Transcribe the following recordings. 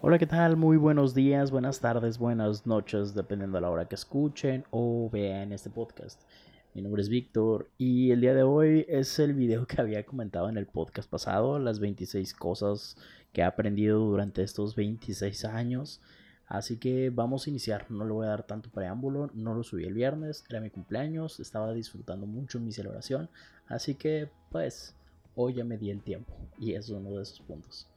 Hola, ¿qué tal? Muy buenos días, buenas tardes, buenas noches, dependiendo de la hora que escuchen o vean este podcast. Mi nombre es Víctor y el día de hoy es el video que había comentado en el podcast pasado, las 26 cosas que he aprendido durante estos 26 años. Así que vamos a iniciar, no le voy a dar tanto preámbulo, no lo subí el viernes, era mi cumpleaños, estaba disfrutando mucho mi celebración, así que pues hoy ya me di el tiempo y es uno de esos puntos.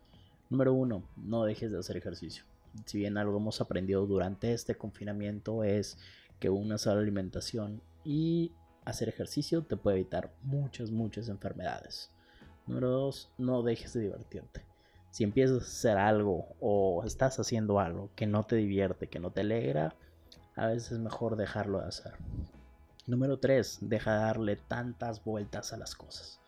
Número uno, no dejes de hacer ejercicio. Si bien algo hemos aprendido durante este confinamiento es que una sola alimentación y hacer ejercicio te puede evitar muchas, muchas enfermedades. Número dos, no dejes de divertirte si empiezas a hacer algo o estás haciendo algo que no te divierte, que no te alegra, a veces es mejor dejarlo de hacer. Número 3. Deja de darle tantas vueltas a las cosas.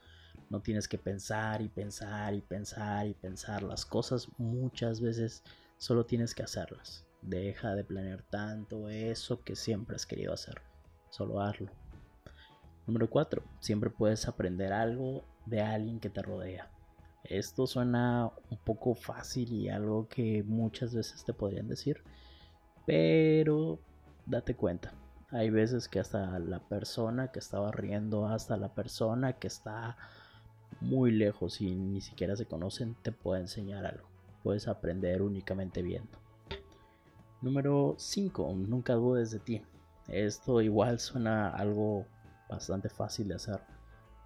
No tienes que pensar y pensar y pensar y pensar las cosas. Muchas veces solo tienes que hacerlas. Deja de planear tanto eso que siempre has querido hacer. Solo hazlo. Número 4. Siempre puedes aprender algo de alguien que te rodea. Esto suena un poco fácil y algo que muchas veces te podrían decir, pero date cuenta. Hay veces que hasta la persona que estaba riendo, hasta la persona que está muy lejos y ni siquiera se conocen, te puede enseñar algo. Puedes aprender únicamente viendo. Número 5. Nunca dudes de ti. Esto igual suena algo bastante fácil de hacer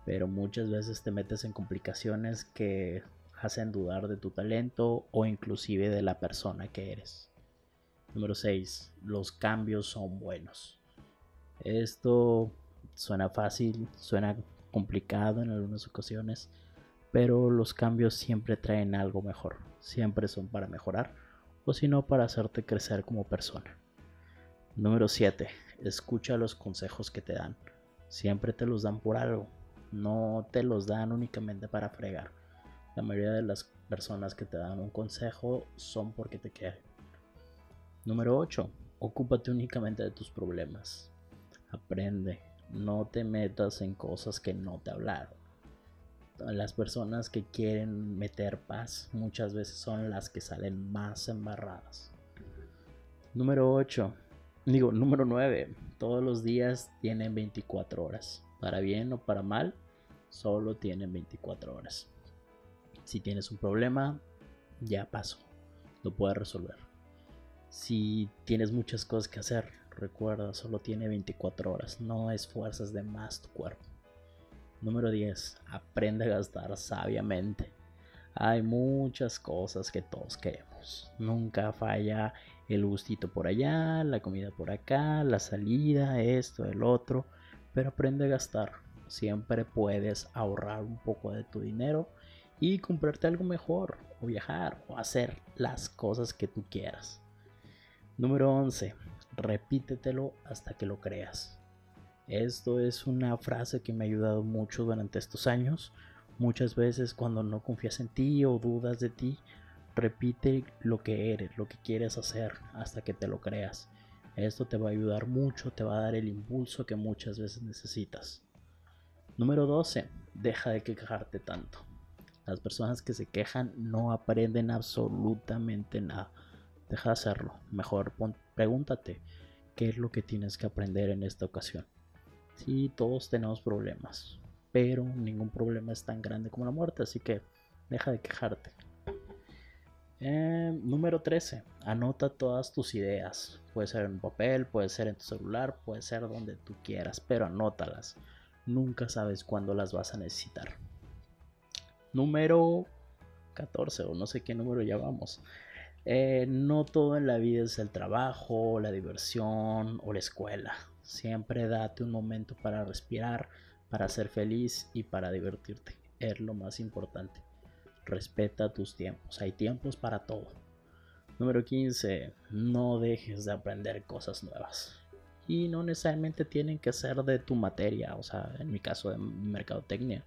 pero muchas veces te metes en complicaciones que hacen dudar de tu talento o inclusive de la persona que eres. Número 6. Los cambios son buenos. Esto suena fácil, suena complicado en algunas ocasiones, pero los cambios siempre traen algo mejor. Siempre son para mejorar o si no para hacerte crecer como persona. Número 7. Escucha los consejos que te dan. Siempre te los dan por algo no te los dan únicamente para fregar. La mayoría de las personas que te dan un consejo son porque te quieren. Número 8. Ocúpate únicamente de tus problemas. Aprende. No te metas en cosas que no te hablaron. Las personas que quieren meter paz muchas veces son las que salen más embarradas. Número 8. Digo, número 9. Todos los días tienen 24 horas para bien o para mal, solo tienen 24 horas. Si tienes un problema, ya pasó, lo puedes resolver. Si tienes muchas cosas que hacer, recuerda, solo tiene 24 horas, no esfuerzas de más tu cuerpo. Número 10. Aprende a gastar sabiamente. Hay muchas cosas que todos queremos. Nunca falla el gustito por allá, la comida por acá, la salida, esto, el otro pero aprende a gastar. Siempre puedes ahorrar un poco de tu dinero y comprarte algo mejor, o viajar, o hacer las cosas que tú quieras. Número 11. Repítetelo hasta que lo creas. Esto es una frase que me ha ayudado mucho durante estos años. Muchas veces cuando no confías en ti o dudas de ti, repite lo que eres, lo que quieres hacer hasta que te lo creas. Esto te va a ayudar mucho, te va a dar el impulso que muchas veces necesitas. Número 12. Deja de quejarte tanto. Las personas que se quejan no aprenden absolutamente nada. Deja de hacerlo. Mejor pregúntate qué es lo que tienes que aprender en esta ocasión. Sí, todos tenemos problemas, pero ningún problema es tan grande como la muerte, así que deja de quejarte. Eh, número 13. Anota todas tus ideas. Puede ser en papel, puede ser en tu celular, puede ser donde tú quieras, pero anótalas. Nunca sabes cuándo las vas a necesitar. Número 14 o no sé qué número ya vamos. Eh, no todo en la vida es el trabajo, la diversión o la escuela. Siempre date un momento para respirar, para ser feliz y para divertirte. Es lo más importante. Respeta tus tiempos. Hay tiempos para todo. Número 15. No dejes de aprender cosas nuevas. Y no necesariamente tienen que ser de tu materia. O sea, en mi caso de mercadotecnia.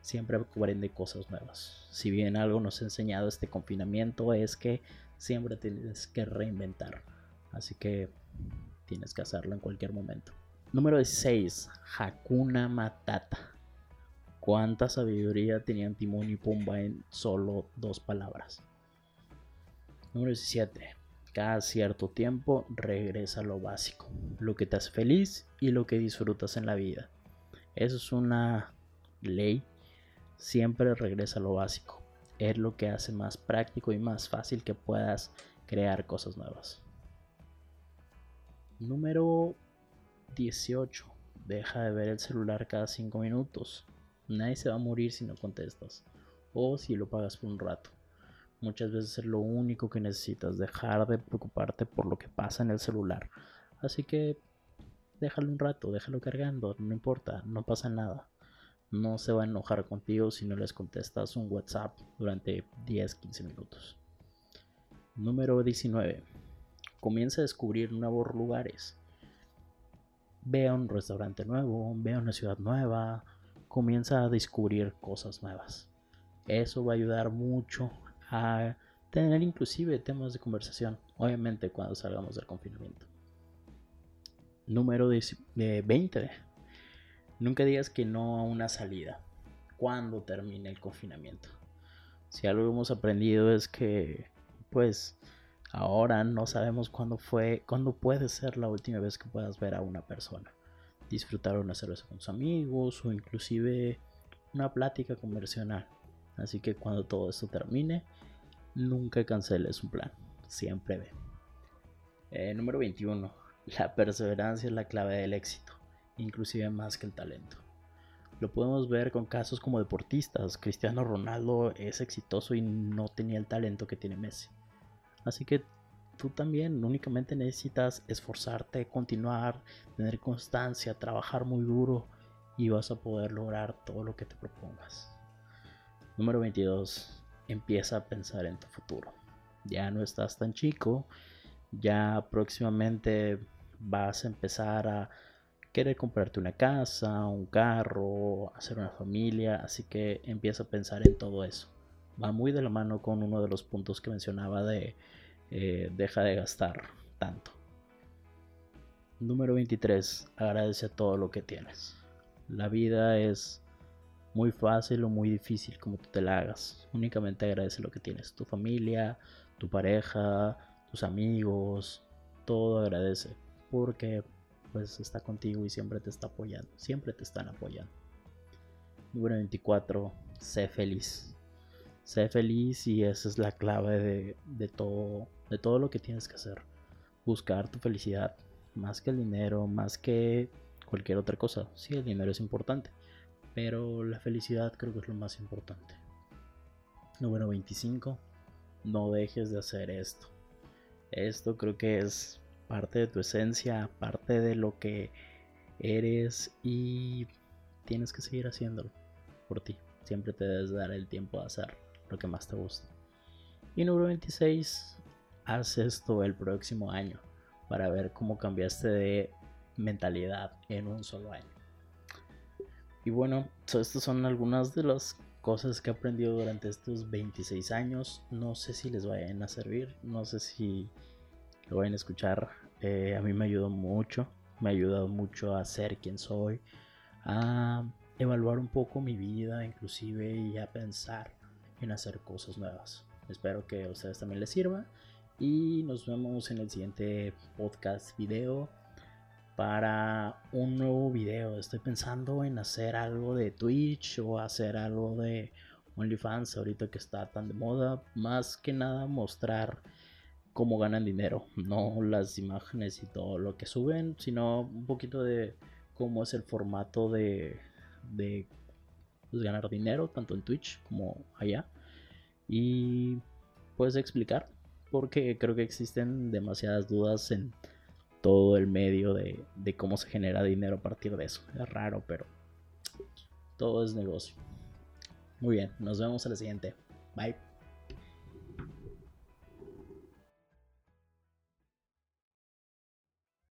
Siempre aprende cosas nuevas. Si bien algo nos ha enseñado este confinamiento es que siempre tienes que reinventar. Así que tienes que hacerlo en cualquier momento. Número 16. Hakuna Matata. ¿Cuánta sabiduría tenían Timón y Pumba en solo dos palabras? Número 17. Cada cierto tiempo regresa a lo básico, lo que te hace feliz y lo que disfrutas en la vida. Eso es una ley. Siempre regresa a lo básico. Es lo que hace más práctico y más fácil que puedas crear cosas nuevas. Número 18. Deja de ver el celular cada 5 minutos. Nadie se va a morir si no contestas. O si lo pagas por un rato. Muchas veces es lo único que necesitas. Dejar de preocuparte por lo que pasa en el celular. Así que déjalo un rato, déjalo cargando. No importa, no pasa nada. No se va a enojar contigo si no les contestas un WhatsApp durante 10-15 minutos. Número 19. Comienza a descubrir nuevos lugares ve a un restaurante nuevo, ve a una ciudad nueva, comienza a descubrir cosas nuevas. Eso va a ayudar mucho a tener inclusive temas de conversación, obviamente cuando salgamos del confinamiento. Número 20. Nunca digas que no a una salida cuando termine el confinamiento. Si algo hemos aprendido es que, pues, Ahora no sabemos cuándo fue, cuándo puede ser la última vez que puedas ver a una persona. Disfrutar una cerveza con tus amigos o inclusive una plática conversacional. Así que cuando todo esto termine, nunca canceles un plan. Siempre ve. Eh, número 21. La perseverancia es la clave del éxito, inclusive más que el talento. Lo podemos ver con casos como deportistas. Cristiano Ronaldo es exitoso y no tenía el talento que tiene Messi. Así que tú también únicamente necesitas esforzarte, continuar, tener constancia, trabajar muy duro y vas a poder lograr todo lo que te propongas. Número 22. Empieza a pensar en tu futuro. Ya no estás tan chico, ya próximamente vas a empezar a querer comprarte una casa, un carro, hacer una familia, así que empieza a pensar en todo eso va muy de la mano con uno de los puntos que mencionaba de eh, deja de gastar tanto. Número 23. Agradece todo lo que tienes. La vida es muy fácil o muy difícil como tú te la hagas. Únicamente agradece lo que tienes. Tu familia, tu pareja, tus amigos, todo agradece. Porque pues está contigo y siempre te está apoyando. Siempre te están apoyando. Número 24. Sé feliz sé feliz y esa es la clave de, todo, de todo lo que tienes que hacer. Buscar tu felicidad, más que el dinero, más que cualquier otra cosa. Sí, el dinero es importante, pero la felicidad creo que es lo más importante. Número 25. No dejes de hacer esto. Esto creo que es parte de tu esencia, parte de lo que eres y tienes que seguir haciéndolo por ti. Siempre te debes dar el tiempo de hacerlo lo que más te gusta. Y número 26, haz esto el próximo año para ver cómo cambiaste de mentalidad en un solo año. Y bueno, estas son algunas de las cosas que he aprendido durante estos 26 años. No sé si les vayan a servir, no sé si lo vayan a escuchar. Eh, a mí me ayudó mucho, me ha ayudado mucho a ser quien soy, a evaluar un poco mi vida inclusive y a pensar en hacer cosas nuevas. Espero que a ustedes también les sirva y nos vemos en el siguiente podcast video para un nuevo video. Estoy pensando en hacer algo de Twitch o hacer algo de OnlyFans ahorita que está tan de moda. Más que nada mostrar cómo ganan dinero, no las imágenes y todo lo que suben, sino un poquito de cómo es el formato de, de pues, ganar dinero, tanto en Twitch como allá. Y puedes explicar, porque creo que existen demasiadas dudas en todo el medio de, de cómo se genera dinero a partir de eso. Es raro, pero todo es negocio. Muy bien, nos vemos a la siguiente. Bye.